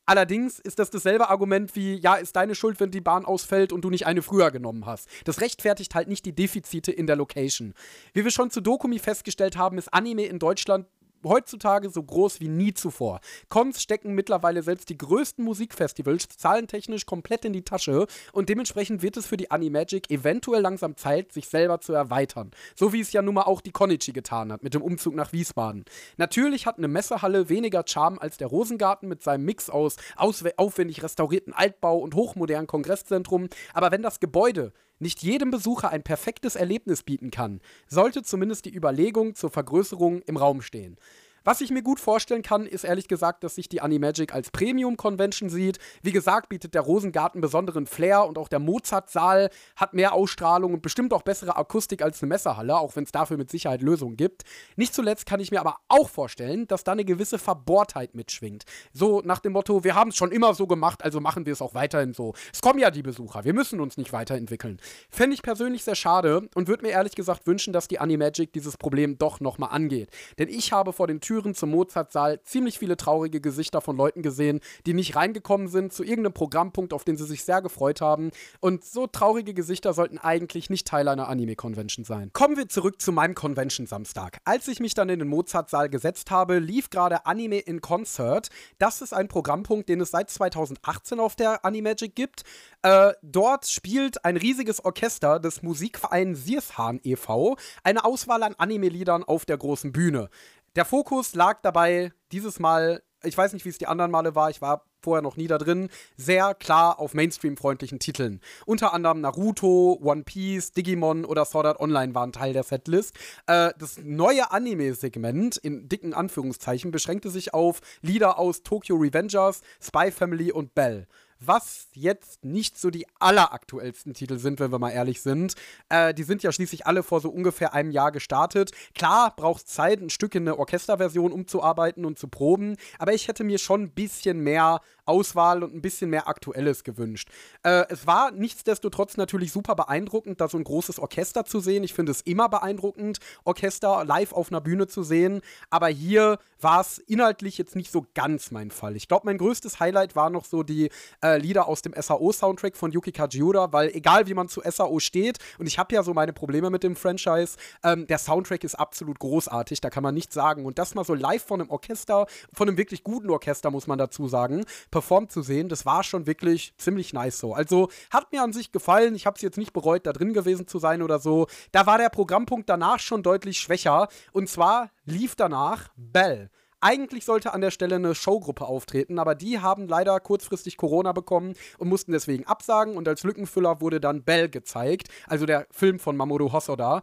Allerdings ist das dasselbe Argument wie, ja, ist deine Schuld, wenn die Bahn ausfällt und du nicht eine früher genommen hast. Das rechtfertigt halt nicht die Defizite in der Location. Wie wir schon zu Dokumi festgestellt haben, ist Anime in Deutschland heutzutage so groß wie nie zuvor. Cons stecken mittlerweile selbst die größten Musikfestivals zahlentechnisch komplett in die Tasche und dementsprechend wird es für die Animagic eventuell langsam Zeit, sich selber zu erweitern. So wie es ja nun mal auch die Konichi getan hat mit dem Umzug nach Wiesbaden. Natürlich hat eine Messehalle weniger Charme als der Rosengarten mit seinem Mix aus aufwendig restaurierten Altbau und hochmodernen Kongresszentrum, aber wenn das Gebäude nicht jedem Besucher ein perfektes Erlebnis bieten kann, sollte zumindest die Überlegung zur Vergrößerung im Raum stehen. Was ich mir gut vorstellen kann, ist ehrlich gesagt, dass sich die Animagic als Premium-Convention sieht. Wie gesagt, bietet der Rosengarten besonderen Flair und auch der Mozart-Saal hat mehr Ausstrahlung und bestimmt auch bessere Akustik als eine Messerhalle, auch wenn es dafür mit Sicherheit Lösungen gibt. Nicht zuletzt kann ich mir aber auch vorstellen, dass da eine gewisse Verbohrtheit mitschwingt. So nach dem Motto, wir haben es schon immer so gemacht, also machen wir es auch weiterhin so. Es kommen ja die Besucher, wir müssen uns nicht weiterentwickeln. Fände ich persönlich sehr schade und würde mir ehrlich gesagt wünschen, dass die Animagic dieses Problem doch nochmal angeht. Denn ich habe vor den Türen Türen zum Mozartsaal ziemlich viele traurige Gesichter von Leuten gesehen, die nicht reingekommen sind zu irgendeinem Programmpunkt, auf den sie sich sehr gefreut haben. Und so traurige Gesichter sollten eigentlich nicht Teil einer Anime-Convention sein. Kommen wir zurück zu meinem Convention-Samstag. Als ich mich dann in den Mozartsaal gesetzt habe, lief gerade Anime in Concert. Das ist ein Programmpunkt, den es seit 2018 auf der Animagic gibt. Äh, dort spielt ein riesiges Orchester des Musikvereins Siershahn e.V. eine Auswahl an Anime-Liedern auf der großen Bühne. Der Fokus lag dabei dieses Mal, ich weiß nicht, wie es die anderen Male war, ich war vorher noch nie da drin, sehr klar auf Mainstream-freundlichen Titeln. Unter anderem Naruto, One Piece, Digimon oder Sword Art Online waren Teil der Setlist. Äh, das neue Anime-Segment, in dicken Anführungszeichen, beschränkte sich auf Lieder aus Tokyo Revengers, Spy Family und Bell was jetzt nicht so die alleraktuellsten Titel sind, wenn wir mal ehrlich sind. Äh, die sind ja schließlich alle vor so ungefähr einem Jahr gestartet. Klar, braucht Zeit, ein Stück in eine Orchesterversion umzuarbeiten und zu proben, aber ich hätte mir schon ein bisschen mehr Auswahl und ein bisschen mehr Aktuelles gewünscht. Äh, es war nichtsdestotrotz natürlich super beeindruckend, da so ein großes Orchester zu sehen. Ich finde es immer beeindruckend, Orchester live auf einer Bühne zu sehen, aber hier war es inhaltlich jetzt nicht so ganz mein Fall. Ich glaube, mein größtes Highlight war noch so die äh, Lieder aus dem SAO-Soundtrack von Yuki Kajiura, weil egal wie man zu SAO steht, und ich habe ja so meine Probleme mit dem Franchise, ähm, der Soundtrack ist absolut großartig, da kann man nichts sagen. Und das mal so live von einem Orchester, von einem wirklich guten Orchester, muss man dazu sagen, performt zu sehen, das war schon wirklich ziemlich nice so. Also hat mir an sich gefallen, ich habe es jetzt nicht bereut, da drin gewesen zu sein oder so. Da war der Programmpunkt danach schon deutlich schwächer. Und zwar lief danach Bell. Eigentlich sollte an der Stelle eine Showgruppe auftreten, aber die haben leider kurzfristig Corona bekommen und mussten deswegen absagen. Und als Lückenfüller wurde dann Bell gezeigt, also der Film von Mamoru Hosoda.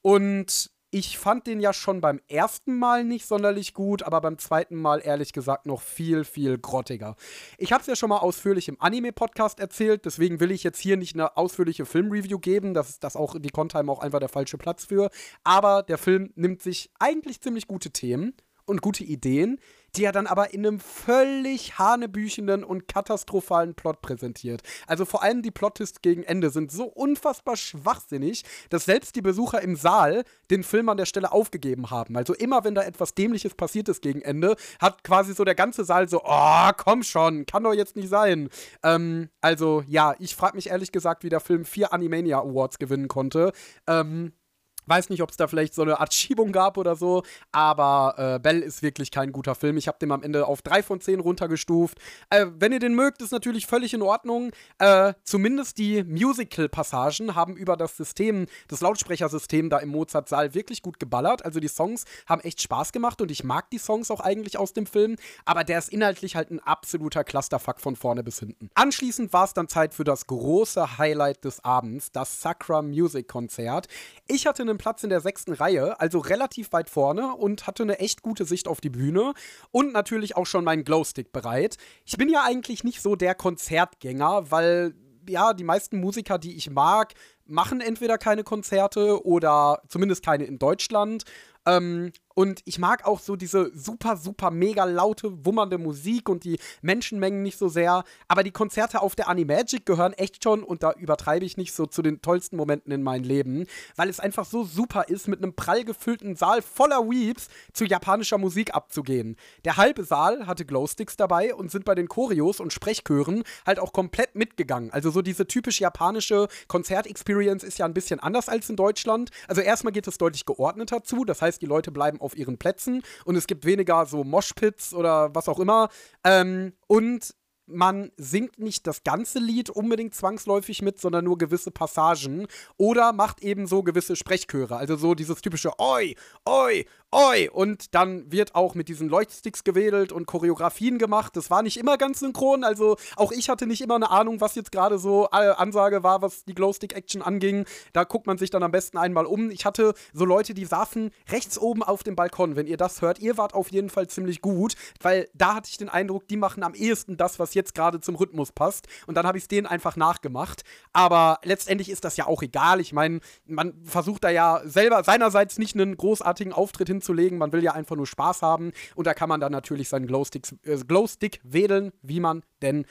Und ich fand den ja schon beim ersten Mal nicht sonderlich gut, aber beim zweiten Mal ehrlich gesagt noch viel, viel grottiger. Ich habe es ja schon mal ausführlich im Anime-Podcast erzählt, deswegen will ich jetzt hier nicht eine ausführliche Filmreview geben. Das ist das auch die Contime auch einfach der falsche Platz für. Aber der Film nimmt sich eigentlich ziemlich gute Themen und gute Ideen, die er dann aber in einem völlig hanebüchenden und katastrophalen Plot präsentiert. Also vor allem die Plottists gegen Ende sind so unfassbar schwachsinnig, dass selbst die Besucher im Saal den Film an der Stelle aufgegeben haben. Also immer wenn da etwas Dämliches passiert ist gegen Ende, hat quasi so der ganze Saal so, oh, komm schon, kann doch jetzt nicht sein. Ähm, also ja, ich frage mich ehrlich gesagt, wie der Film vier Animania Awards gewinnen konnte. Ähm, Weiß nicht, ob es da vielleicht so eine Art Schiebung gab oder so, aber äh, Bell ist wirklich kein guter Film. Ich habe den am Ende auf 3 von 10 runtergestuft. Äh, wenn ihr den mögt, ist natürlich völlig in Ordnung. Äh, zumindest die Musical-Passagen haben über das System, das Lautsprechersystem da im Mozart-Saal wirklich gut geballert. Also die Songs haben echt Spaß gemacht und ich mag die Songs auch eigentlich aus dem Film, aber der ist inhaltlich halt ein absoluter Clusterfuck von vorne bis hinten. Anschließend war es dann Zeit für das große Highlight des Abends, das Sacra Music Konzert. Ich hatte einen Platz in der sechsten Reihe, also relativ weit vorne und hatte eine echt gute Sicht auf die Bühne und natürlich auch schon meinen Glowstick bereit. Ich bin ja eigentlich nicht so der Konzertgänger, weil ja, die meisten Musiker, die ich mag, machen entweder keine Konzerte oder zumindest keine in Deutschland. Ähm, und ich mag auch so diese super, super mega laute, wummernde Musik und die Menschenmengen nicht so sehr. Aber die Konzerte auf der Animagic gehören echt schon, und da übertreibe ich nicht so, zu den tollsten Momenten in meinem Leben, weil es einfach so super ist, mit einem prall gefüllten Saal voller Weeps zu japanischer Musik abzugehen. Der halbe Saal hatte Glowsticks dabei und sind bei den Choreos und Sprechchören halt auch komplett mitgegangen. Also so diese typisch japanische Konzertexperience ist ja ein bisschen anders als in Deutschland. Also erstmal geht es deutlich geordneter zu, das heißt, die Leute bleiben auf auf ihren Plätzen und es gibt weniger so Moshpits oder was auch immer. Ähm, und man singt nicht das ganze Lied unbedingt zwangsläufig mit, sondern nur gewisse Passagen oder macht eben so gewisse Sprechchöre, also so dieses typische Oi, Oi, Oi und dann wird auch mit diesen Leuchtsticks gewedelt und Choreografien gemacht. Das war nicht immer ganz synchron, also auch ich hatte nicht immer eine Ahnung, was jetzt gerade so äh, Ansage war, was die Glowstick-Action anging. Da guckt man sich dann am besten einmal um. Ich hatte so Leute, die saßen rechts oben auf dem Balkon. Wenn ihr das hört, ihr wart auf jeden Fall ziemlich gut, weil da hatte ich den Eindruck, die machen am ehesten das, was jetzt gerade zum Rhythmus passt. Und dann habe ich es denen einfach nachgemacht. Aber letztendlich ist das ja auch egal. Ich meine, man versucht da ja selber seinerseits nicht einen großartigen Auftritt hin hinzulegen. Man will ja einfach nur Spaß haben. Und da kann man dann natürlich seinen Glowstick, äh, Glowstick wählen, wie man denn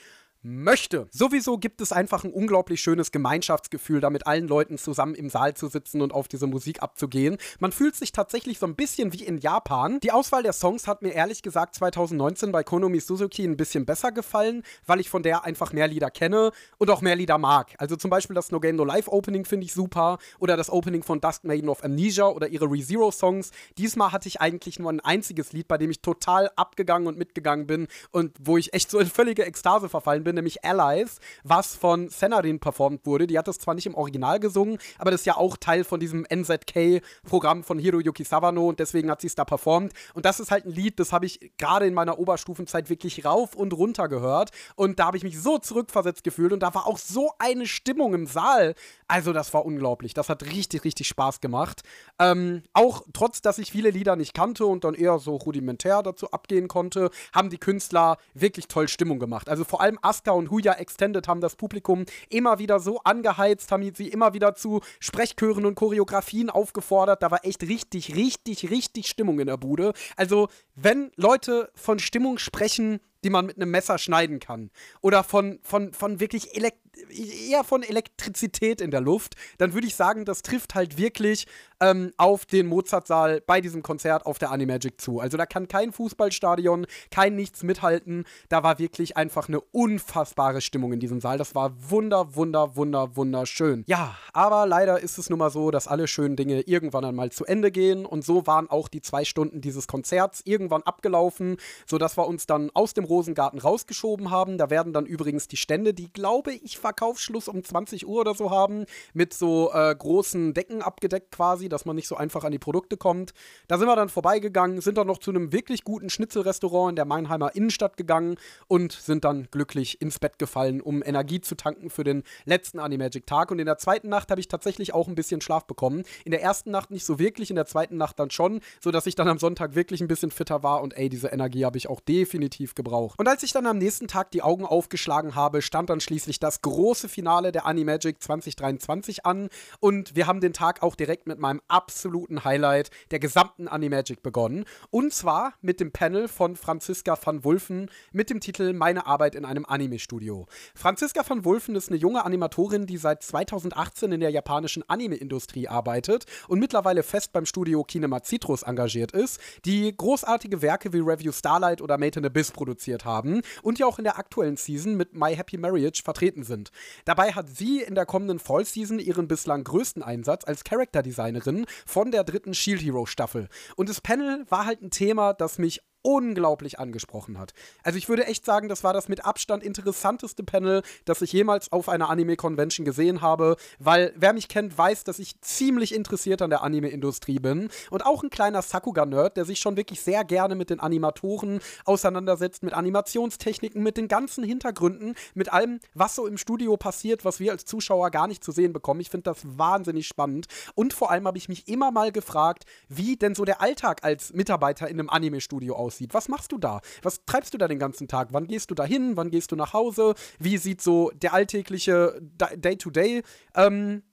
möchte. Sowieso gibt es einfach ein unglaublich schönes Gemeinschaftsgefühl, da mit allen Leuten zusammen im Saal zu sitzen und auf diese Musik abzugehen. Man fühlt sich tatsächlich so ein bisschen wie in Japan. Die Auswahl der Songs hat mir ehrlich gesagt 2019 bei Konomi Suzuki ein bisschen besser gefallen, weil ich von der einfach mehr Lieder kenne und auch mehr Lieder mag. Also zum Beispiel das No Game No Life Opening finde ich super oder das Opening von Dusk Maiden of Amnesia oder ihre ReZero Songs. Diesmal hatte ich eigentlich nur ein einziges Lied, bei dem ich total abgegangen und mitgegangen bin und wo ich echt so in völlige Ekstase verfallen bin, nämlich Allies, was von Senarin performt wurde. Die hat das zwar nicht im Original gesungen, aber das ist ja auch Teil von diesem NZK-Programm von Hiroyuki Sawano und deswegen hat sie es da performt. Und das ist halt ein Lied, das habe ich gerade in meiner Oberstufenzeit wirklich rauf und runter gehört und da habe ich mich so zurückversetzt gefühlt und da war auch so eine Stimmung im Saal. Also das war unglaublich. Das hat richtig, richtig Spaß gemacht. Ähm, auch trotz, dass ich viele Lieder nicht kannte und dann eher so rudimentär dazu abgehen konnte, haben die Künstler wirklich toll Stimmung gemacht. Also vor allem Asuka und Huya Extended haben das Publikum immer wieder so angeheizt, haben sie immer wieder zu Sprechchören und Choreografien aufgefordert. Da war echt richtig, richtig, richtig Stimmung in der Bude. Also, wenn Leute von Stimmung sprechen, die man mit einem Messer schneiden kann. Oder von, von, von wirklich Elekt eher von Elektrizität in der Luft, dann würde ich sagen, das trifft halt wirklich ähm, auf den Mozartsaal bei diesem Konzert auf der Animagic zu. Also da kann kein Fußballstadion, kein nichts mithalten. Da war wirklich einfach eine unfassbare Stimmung in diesem Saal. Das war wunder, wunder, wunder, wunderschön. Ja, aber leider ist es nun mal so, dass alle schönen Dinge irgendwann einmal zu Ende gehen. Und so waren auch die zwei Stunden dieses Konzerts irgendwann abgelaufen, sodass wir uns dann aus dem Rosengarten rausgeschoben haben. Da werden dann übrigens die Stände, die glaube ich Verkaufsschluss um 20 Uhr oder so haben, mit so äh, großen Decken abgedeckt quasi, dass man nicht so einfach an die Produkte kommt. Da sind wir dann vorbeigegangen, sind dann noch zu einem wirklich guten Schnitzelrestaurant in der Meinheimer Innenstadt gegangen und sind dann glücklich ins Bett gefallen, um Energie zu tanken für den letzten Animagic-Tag. Und in der zweiten Nacht habe ich tatsächlich auch ein bisschen Schlaf bekommen. In der ersten Nacht nicht so wirklich, in der zweiten Nacht dann schon, sodass ich dann am Sonntag wirklich ein bisschen fitter war und ey, diese Energie habe ich auch definitiv gebraucht. Und als ich dann am nächsten Tag die Augen aufgeschlagen habe, stand dann schließlich das große Finale der Animagic 2023 an und wir haben den Tag auch direkt mit meinem absoluten Highlight der gesamten Animagic begonnen und zwar mit dem Panel von Franziska van Wulfen mit dem Titel Meine Arbeit in einem Anime-Studio. Franziska van Wulfen ist eine junge Animatorin, die seit 2018 in der japanischen Anime-Industrie arbeitet und mittlerweile fest beim Studio Kinema Citrus engagiert ist, die großartige Werke wie Review Starlight oder Made in Abyss produziert haben und ja auch in der aktuellen Season mit My Happy Marriage vertreten sind. Dabei hat sie in der kommenden Fall Season ihren bislang größten Einsatz als Character Designerin von der dritten Shield Hero Staffel. Und das Panel war halt ein Thema, das mich unglaublich angesprochen hat. Also ich würde echt sagen, das war das mit Abstand interessanteste Panel, das ich jemals auf einer Anime-Convention gesehen habe, weil wer mich kennt, weiß, dass ich ziemlich interessiert an der Anime-Industrie bin und auch ein kleiner Sakuga-Nerd, der sich schon wirklich sehr gerne mit den Animatoren auseinandersetzt, mit Animationstechniken, mit den ganzen Hintergründen, mit allem, was so im Studio passiert, was wir als Zuschauer gar nicht zu sehen bekommen. Ich finde das wahnsinnig spannend und vor allem habe ich mich immer mal gefragt, wie denn so der Alltag als Mitarbeiter in einem Anime-Studio aussieht aussieht. Was machst du da? Was treibst du da den ganzen Tag? Wann gehst du da hin? Wann gehst du nach Hause? Wie sieht so der alltägliche Day-to-Day ähm,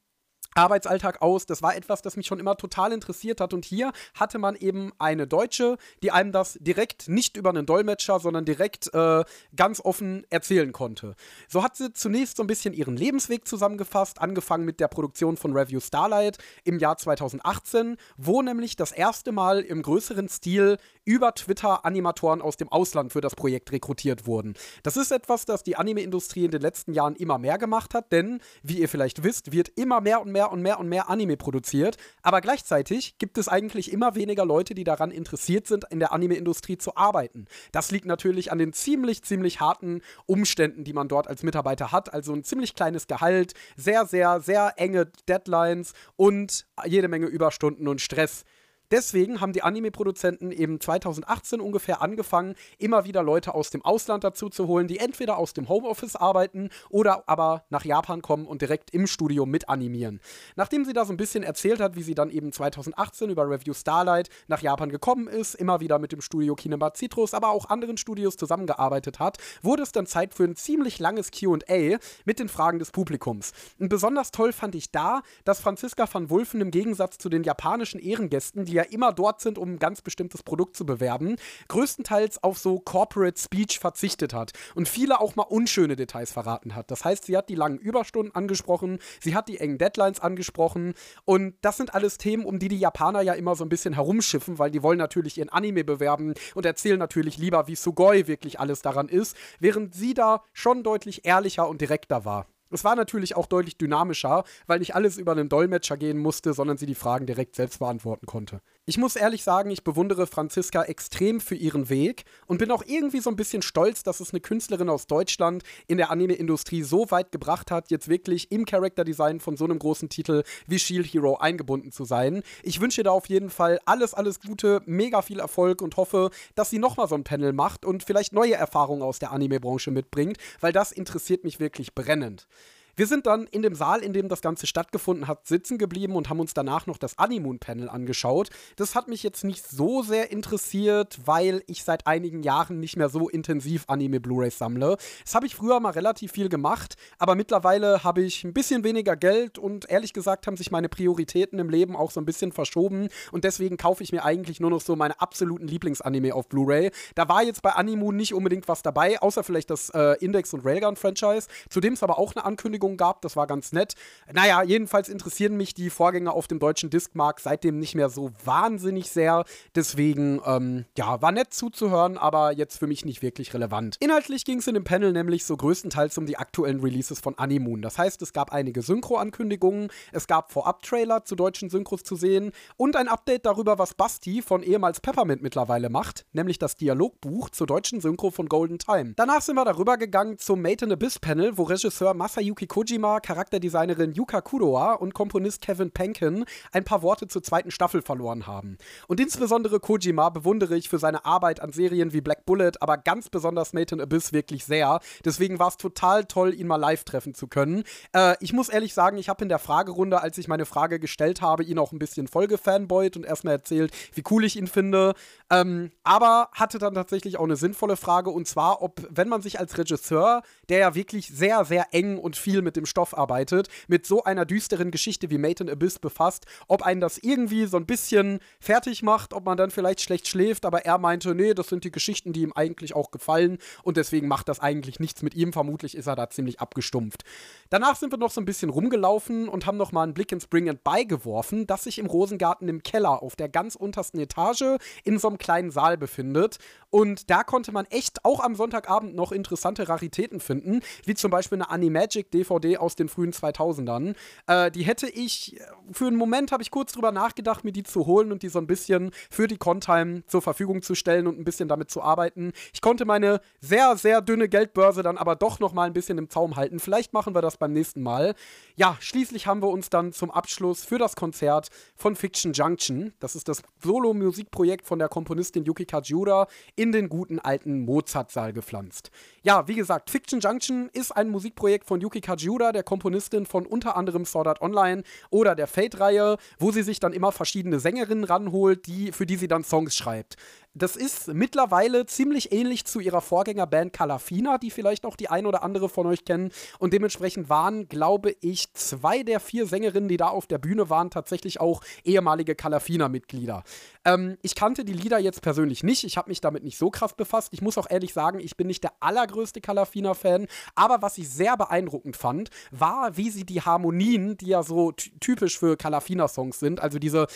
Arbeitsalltag aus. Das war etwas, das mich schon immer total interessiert hat. Und hier hatte man eben eine Deutsche, die einem das direkt nicht über einen Dolmetscher, sondern direkt äh, ganz offen erzählen konnte. So hat sie zunächst so ein bisschen ihren Lebensweg zusammengefasst, angefangen mit der Produktion von Review Starlight im Jahr 2018, wo nämlich das erste Mal im größeren Stil über Twitter Animatoren aus dem Ausland für das Projekt rekrutiert wurden. Das ist etwas, das die Anime-Industrie in den letzten Jahren immer mehr gemacht hat, denn, wie ihr vielleicht wisst, wird immer mehr und mehr mehr und mehr und mehr Anime produziert, aber gleichzeitig gibt es eigentlich immer weniger Leute, die daran interessiert sind, in der Anime-Industrie zu arbeiten. Das liegt natürlich an den ziemlich, ziemlich harten Umständen, die man dort als Mitarbeiter hat. Also ein ziemlich kleines Gehalt, sehr, sehr, sehr enge Deadlines und jede Menge Überstunden und Stress. Deswegen haben die Anime-Produzenten eben 2018 ungefähr angefangen, immer wieder Leute aus dem Ausland dazu zu holen, die entweder aus dem Homeoffice arbeiten oder aber nach Japan kommen und direkt im Studio mit animieren. Nachdem sie da so ein bisschen erzählt hat, wie sie dann eben 2018 über Review Starlight nach Japan gekommen ist, immer wieder mit dem Studio Kinema Citrus, aber auch anderen Studios zusammengearbeitet hat, wurde es dann Zeit für ein ziemlich langes QA mit den Fragen des Publikums. Und besonders toll fand ich da, dass Franziska van Wulfen im Gegensatz zu den japanischen Ehrengästen, die ja immer dort sind, um ein ganz bestimmtes Produkt zu bewerben, größtenteils auf so Corporate Speech verzichtet hat und viele auch mal unschöne Details verraten hat. Das heißt, sie hat die langen Überstunden angesprochen, sie hat die engen Deadlines angesprochen und das sind alles Themen, um die die Japaner ja immer so ein bisschen herumschiffen, weil die wollen natürlich ihren Anime bewerben und erzählen natürlich lieber, wie Sugoi wirklich alles daran ist, während sie da schon deutlich ehrlicher und direkter war. Es war natürlich auch deutlich dynamischer, weil nicht alles über einen Dolmetscher gehen musste, sondern sie die Fragen direkt selbst beantworten konnte. Ich muss ehrlich sagen, ich bewundere Franziska extrem für ihren Weg und bin auch irgendwie so ein bisschen stolz, dass es eine Künstlerin aus Deutschland in der Anime-Industrie so weit gebracht hat, jetzt wirklich im Charakterdesign von so einem großen Titel wie Shield Hero eingebunden zu sein. Ich wünsche ihr da auf jeden Fall alles, alles Gute, mega viel Erfolg und hoffe, dass sie nochmal so ein Panel macht und vielleicht neue Erfahrungen aus der Anime-Branche mitbringt, weil das interessiert mich wirklich brennend. Wir sind dann in dem Saal, in dem das Ganze stattgefunden hat, sitzen geblieben und haben uns danach noch das Animoon-Panel angeschaut. Das hat mich jetzt nicht so sehr interessiert, weil ich seit einigen Jahren nicht mehr so intensiv Anime-Blu-rays sammle. Das habe ich früher mal relativ viel gemacht, aber mittlerweile habe ich ein bisschen weniger Geld und ehrlich gesagt haben sich meine Prioritäten im Leben auch so ein bisschen verschoben und deswegen kaufe ich mir eigentlich nur noch so meine absoluten Lieblingsanime auf Blu-ray. Da war jetzt bei Animoon nicht unbedingt was dabei, außer vielleicht das äh, Index- und Railgun-Franchise, zu dem es aber auch eine Ankündigung Ankündigung gab. Das war ganz nett. Naja, jedenfalls interessieren mich die Vorgänger auf dem deutschen Discmark seitdem nicht mehr so wahnsinnig sehr. Deswegen, ähm, ja, war nett zuzuhören, aber jetzt für mich nicht wirklich relevant. Inhaltlich ging es in dem Panel nämlich so größtenteils um die aktuellen Releases von Animoon. Das heißt, es gab einige Synchro-Ankündigungen, es gab Vorab-Trailer zu deutschen Synchros zu sehen und ein Update darüber, was Basti von ehemals Peppermint mittlerweile macht, nämlich das Dialogbuch zur deutschen Synchro von Golden Time. Danach sind wir darüber gegangen zum Made in Abyss Panel, wo Regisseur Masayuki Kojima, Charakterdesignerin Yuka Kuroa und Komponist Kevin Penkin ein paar Worte zur zweiten Staffel verloren haben. Und insbesondere Kojima bewundere ich für seine Arbeit an Serien wie Black Bullet, aber ganz besonders Made in Abyss wirklich sehr. Deswegen war es total toll, ihn mal live treffen zu können. Äh, ich muss ehrlich sagen, ich habe in der Fragerunde, als ich meine Frage gestellt habe, ihn auch ein bisschen voll gefanboyt und erstmal erzählt, wie cool ich ihn finde. Ähm, aber hatte dann tatsächlich auch eine sinnvolle Frage und zwar, ob, wenn man sich als Regisseur, der ja wirklich sehr, sehr eng und viel mit dem Stoff arbeitet, mit so einer düsteren Geschichte wie Made in Abyss befasst, ob einen das irgendwie so ein bisschen fertig macht, ob man dann vielleicht schlecht schläft, aber er meinte, nee, das sind die Geschichten, die ihm eigentlich auch gefallen und deswegen macht das eigentlich nichts mit ihm. Vermutlich ist er da ziemlich abgestumpft. Danach sind wir noch so ein bisschen rumgelaufen und haben noch mal einen Blick ins Bring and Buy geworfen, das sich im Rosengarten im Keller auf der ganz untersten Etage in so einem kleinen Saal befindet. Und da konnte man echt auch am Sonntagabend noch interessante Raritäten finden, wie zum Beispiel eine Animagic DVD aus den frühen 2000ern. Äh, die hätte ich, für einen Moment habe ich kurz drüber nachgedacht, mir die zu holen und die so ein bisschen für die Contime zur Verfügung zu stellen und ein bisschen damit zu arbeiten. Ich konnte meine sehr, sehr dünne Geldbörse dann aber doch noch mal ein bisschen im Zaum halten. Vielleicht machen wir das beim nächsten Mal. Ja, schließlich haben wir uns dann zum Abschluss für das Konzert von Fiction Junction, das ist das Solo-Musikprojekt von der Komponistin Yuki Kajiura, in den guten alten Mozart-Saal gepflanzt. Ja, wie gesagt, Fiction Junction ist ein Musikprojekt von Yuki Kajiura, der Komponistin von unter anderem Sword Art Online oder der Fate-Reihe, wo sie sich dann immer verschiedene Sängerinnen ranholt, die, für die sie dann Songs schreibt. Das ist mittlerweile ziemlich ähnlich zu ihrer Vorgängerband Calafina, die vielleicht auch die ein oder andere von euch kennen. Und dementsprechend waren, glaube ich, zwei der vier Sängerinnen, die da auf der Bühne waren, tatsächlich auch ehemalige Calafina-Mitglieder. Ähm, ich kannte die Lieder jetzt persönlich nicht. Ich habe mich damit nicht so krass befasst. Ich muss auch ehrlich sagen, ich bin nicht der allergrößte Calafina-Fan. Aber was ich sehr beeindruckend fand, war, wie sie die Harmonien, die ja so typisch für Calafina-Songs sind, also diese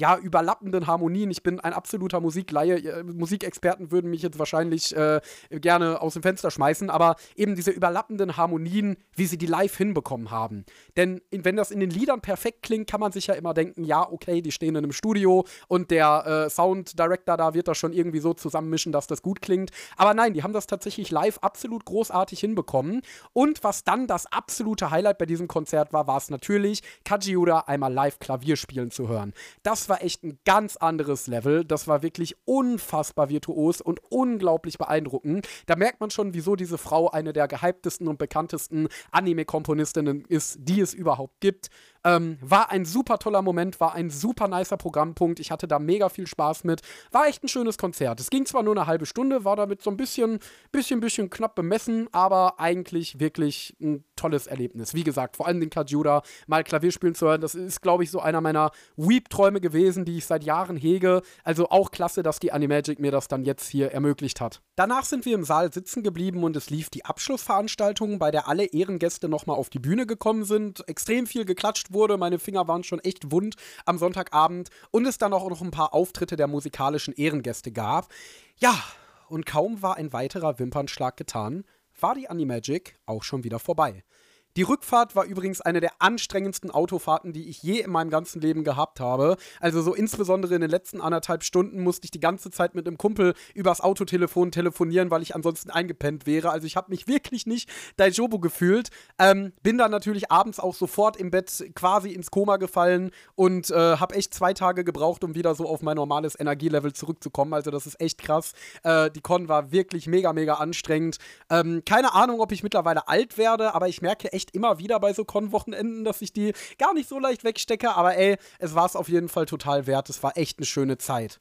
ja, überlappenden Harmonien. Ich bin ein absoluter Musikleihe. Musikexperten würden mich jetzt wahrscheinlich äh, gerne aus dem Fenster schmeißen, aber eben diese überlappenden Harmonien, wie sie die live hinbekommen haben. Denn wenn das in den Liedern perfekt klingt, kann man sich ja immer denken, ja, okay, die stehen in einem Studio und der äh, Sound Director da wird das schon irgendwie so zusammenmischen, dass das gut klingt. Aber nein, die haben das tatsächlich live absolut großartig hinbekommen. Und was dann das absolute Highlight bei diesem Konzert war, war es natürlich, Kajiura einmal live Klavier spielen zu hören. Das war echt ein ganz anderes Level. Das war wirklich unfassbar virtuos und unglaublich beeindruckend. Da merkt man schon, wieso diese Frau eine der gehyptesten und bekanntesten Anime-Komponistinnen ist, die es überhaupt gibt. Ähm, war ein super toller Moment, war ein super nicer Programmpunkt. Ich hatte da mega viel Spaß mit. War echt ein schönes Konzert. Es ging zwar nur eine halbe Stunde, war damit so ein bisschen, bisschen, bisschen knapp bemessen, aber eigentlich wirklich ein tolles Erlebnis. Wie gesagt, vor allem den Kajuda mal Klavier spielen zu hören, das ist, glaube ich, so einer meiner Weep-Träume gewesen, die ich seit Jahren hege. Also auch klasse, dass die Animagic mir das dann jetzt hier ermöglicht hat. Danach sind wir im Saal sitzen geblieben und es lief die Abschlussveranstaltung, bei der alle Ehrengäste nochmal auf die Bühne gekommen sind. Extrem viel geklatscht wurde. Meine Finger waren schon echt wund am Sonntagabend und es dann auch noch ein paar Auftritte der musikalischen Ehrengäste gab. Ja, und kaum war ein weiterer Wimpernschlag getan, war die Animagic auch schon wieder vorbei. Die Rückfahrt war übrigens eine der anstrengendsten Autofahrten, die ich je in meinem ganzen Leben gehabt habe. Also so insbesondere in den letzten anderthalb Stunden musste ich die ganze Zeit mit einem Kumpel übers Autotelefon telefonieren, weil ich ansonsten eingepennt wäre. Also ich habe mich wirklich nicht Daijobu gefühlt. Ähm, bin dann natürlich abends auch sofort im Bett quasi ins Koma gefallen und äh, habe echt zwei Tage gebraucht, um wieder so auf mein normales Energielevel zurückzukommen. Also das ist echt krass. Äh, die Con war wirklich mega, mega anstrengend. Ähm, keine Ahnung, ob ich mittlerweile alt werde, aber ich merke echt, echt immer wieder bei so Con-Wochenenden, dass ich die gar nicht so leicht wegstecke. Aber ey, es war es auf jeden Fall total wert. Es war echt eine schöne Zeit.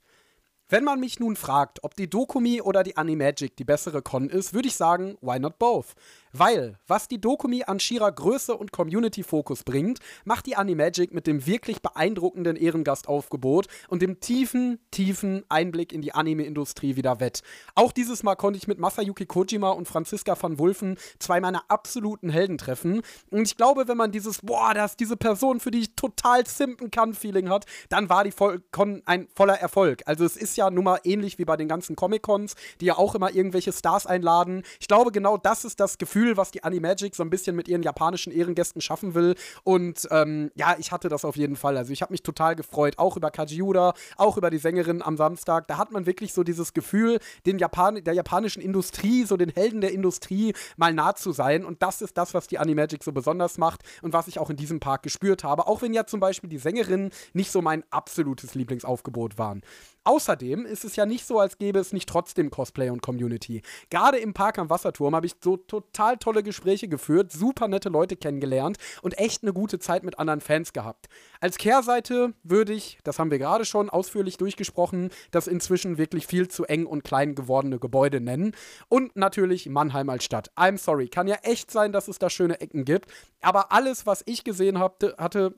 Wenn man mich nun fragt, ob die Dokumi oder die Animagic die bessere Con ist, würde ich sagen, why not both? Weil, was die Dokumi an schierer Größe und Community-Fokus bringt, macht die Animagic mit dem wirklich beeindruckenden Ehrengastaufgebot und dem tiefen, tiefen Einblick in die Anime-Industrie wieder wett. Auch dieses Mal konnte ich mit Masayuki Kojima und Franziska van Wulfen zwei meiner absoluten Helden treffen. Und ich glaube, wenn man dieses, boah, das ist diese Person, für die ich total simpen kann, Feeling hat, dann war die Con ein voller Erfolg. Also es ist ja nun mal ähnlich wie bei den ganzen Comic-Cons, die ja auch immer irgendwelche Stars einladen. Ich glaube, genau das ist das Gefühl, Gefühl, was die Animagic so ein bisschen mit ihren japanischen Ehrengästen schaffen will. Und ähm, ja, ich hatte das auf jeden Fall. Also ich habe mich total gefreut, auch über Kajiura, auch über die Sängerin am Samstag. Da hat man wirklich so dieses Gefühl, den Japan der japanischen Industrie, so den Helden der Industrie mal nah zu sein. Und das ist das, was die Animagic so besonders macht und was ich auch in diesem Park gespürt habe. Auch wenn ja zum Beispiel die Sängerinnen nicht so mein absolutes Lieblingsaufgebot waren. Außerdem ist es ja nicht so, als gäbe es nicht trotzdem Cosplay und Community. Gerade im Park am Wasserturm habe ich so total tolle Gespräche geführt, super nette Leute kennengelernt und echt eine gute Zeit mit anderen Fans gehabt. Als Kehrseite würde ich, das haben wir gerade schon ausführlich durchgesprochen, das inzwischen wirklich viel zu eng und klein gewordene Gebäude nennen. Und natürlich Mannheim als Stadt. I'm sorry, kann ja echt sein, dass es da schöne Ecken gibt. Aber alles, was ich gesehen hab, hatte,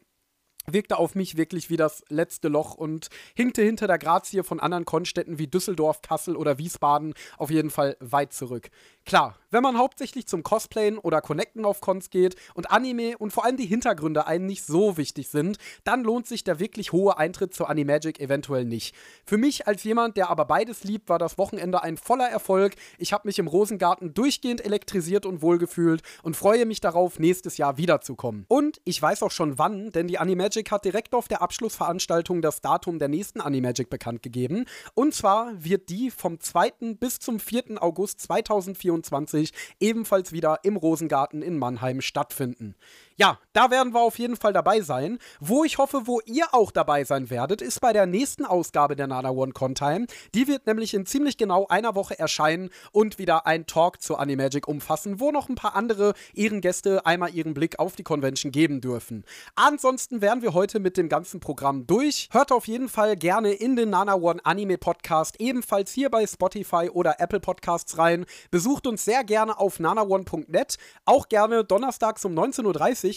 wirkte auf mich wirklich wie das letzte Loch und hinkte hinter der Grazie von anderen Konstädten wie Düsseldorf, Kassel oder Wiesbaden auf jeden Fall weit zurück. Klar, wenn man hauptsächlich zum Cosplayen oder Connecten auf Cons geht und Anime und vor allem die Hintergründe einen nicht so wichtig sind, dann lohnt sich der wirklich hohe Eintritt zur Animagic eventuell nicht. Für mich als jemand, der aber beides liebt, war das Wochenende ein voller Erfolg. Ich habe mich im Rosengarten durchgehend elektrisiert und wohlgefühlt und freue mich darauf, nächstes Jahr wiederzukommen. Und ich weiß auch schon wann, denn die Animagic hat direkt auf der Abschlussveranstaltung das Datum der nächsten Animagic bekannt gegeben. Und zwar wird die vom 2. bis zum 4. August 2024 2024 ebenfalls wieder im Rosengarten in Mannheim stattfinden. Ja, da werden wir auf jeden Fall dabei sein. Wo ich hoffe, wo ihr auch dabei sein werdet, ist bei der nächsten Ausgabe der Nana One Contime. Die wird nämlich in ziemlich genau einer Woche erscheinen und wieder ein Talk zur Animagic umfassen, wo noch ein paar andere Ehrengäste einmal ihren Blick auf die Convention geben dürfen. Ansonsten wären wir heute mit dem ganzen Programm durch. Hört auf jeden Fall gerne in den Nana One Anime Podcast, ebenfalls hier bei Spotify oder Apple Podcasts rein. Besucht uns sehr gerne auf nanaone.net, auch gerne donnerstags um 19.30 Uhr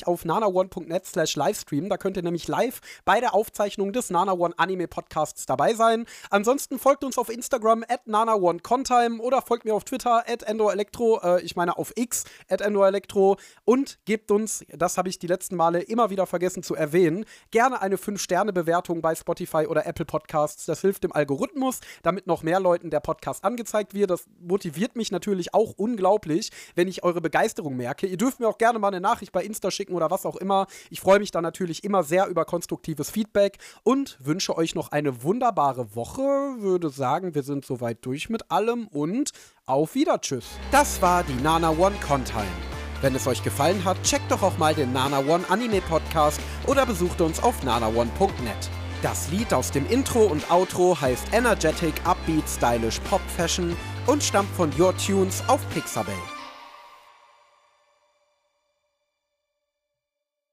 auf nanaone.net slash livestream. Da könnt ihr nämlich live bei der Aufzeichnung des Nana One Anime Podcasts dabei sein. Ansonsten folgt uns auf Instagram at nanaonecontime oder folgt mir auf Twitter at endoelektro, äh, ich meine auf X at endoelektro und gebt uns, das habe ich die letzten Male immer wieder vergessen zu erwähnen, gerne eine 5-Sterne-Bewertung bei Spotify oder Apple Podcasts. Das hilft dem Algorithmus, damit noch mehr Leuten der Podcast angezeigt wird. Das motiviert mich natürlich auch unglaublich, wenn ich eure Begeisterung merke. Ihr dürft mir auch gerne mal eine Nachricht bei Insta schicken oder was auch immer. Ich freue mich da natürlich immer sehr über konstruktives Feedback und wünsche euch noch eine wunderbare Woche. Würde sagen, wir sind soweit durch mit allem und auf wieder. Tschüss. Das war die Nana One Contime. Wenn es euch gefallen hat, checkt doch auch mal den Nana One Anime Podcast oder besucht uns auf nanaone.net. Das Lied aus dem Intro und Outro heißt Energetic Upbeat Stylish Pop Fashion und stammt von Your Tunes auf Pixabay.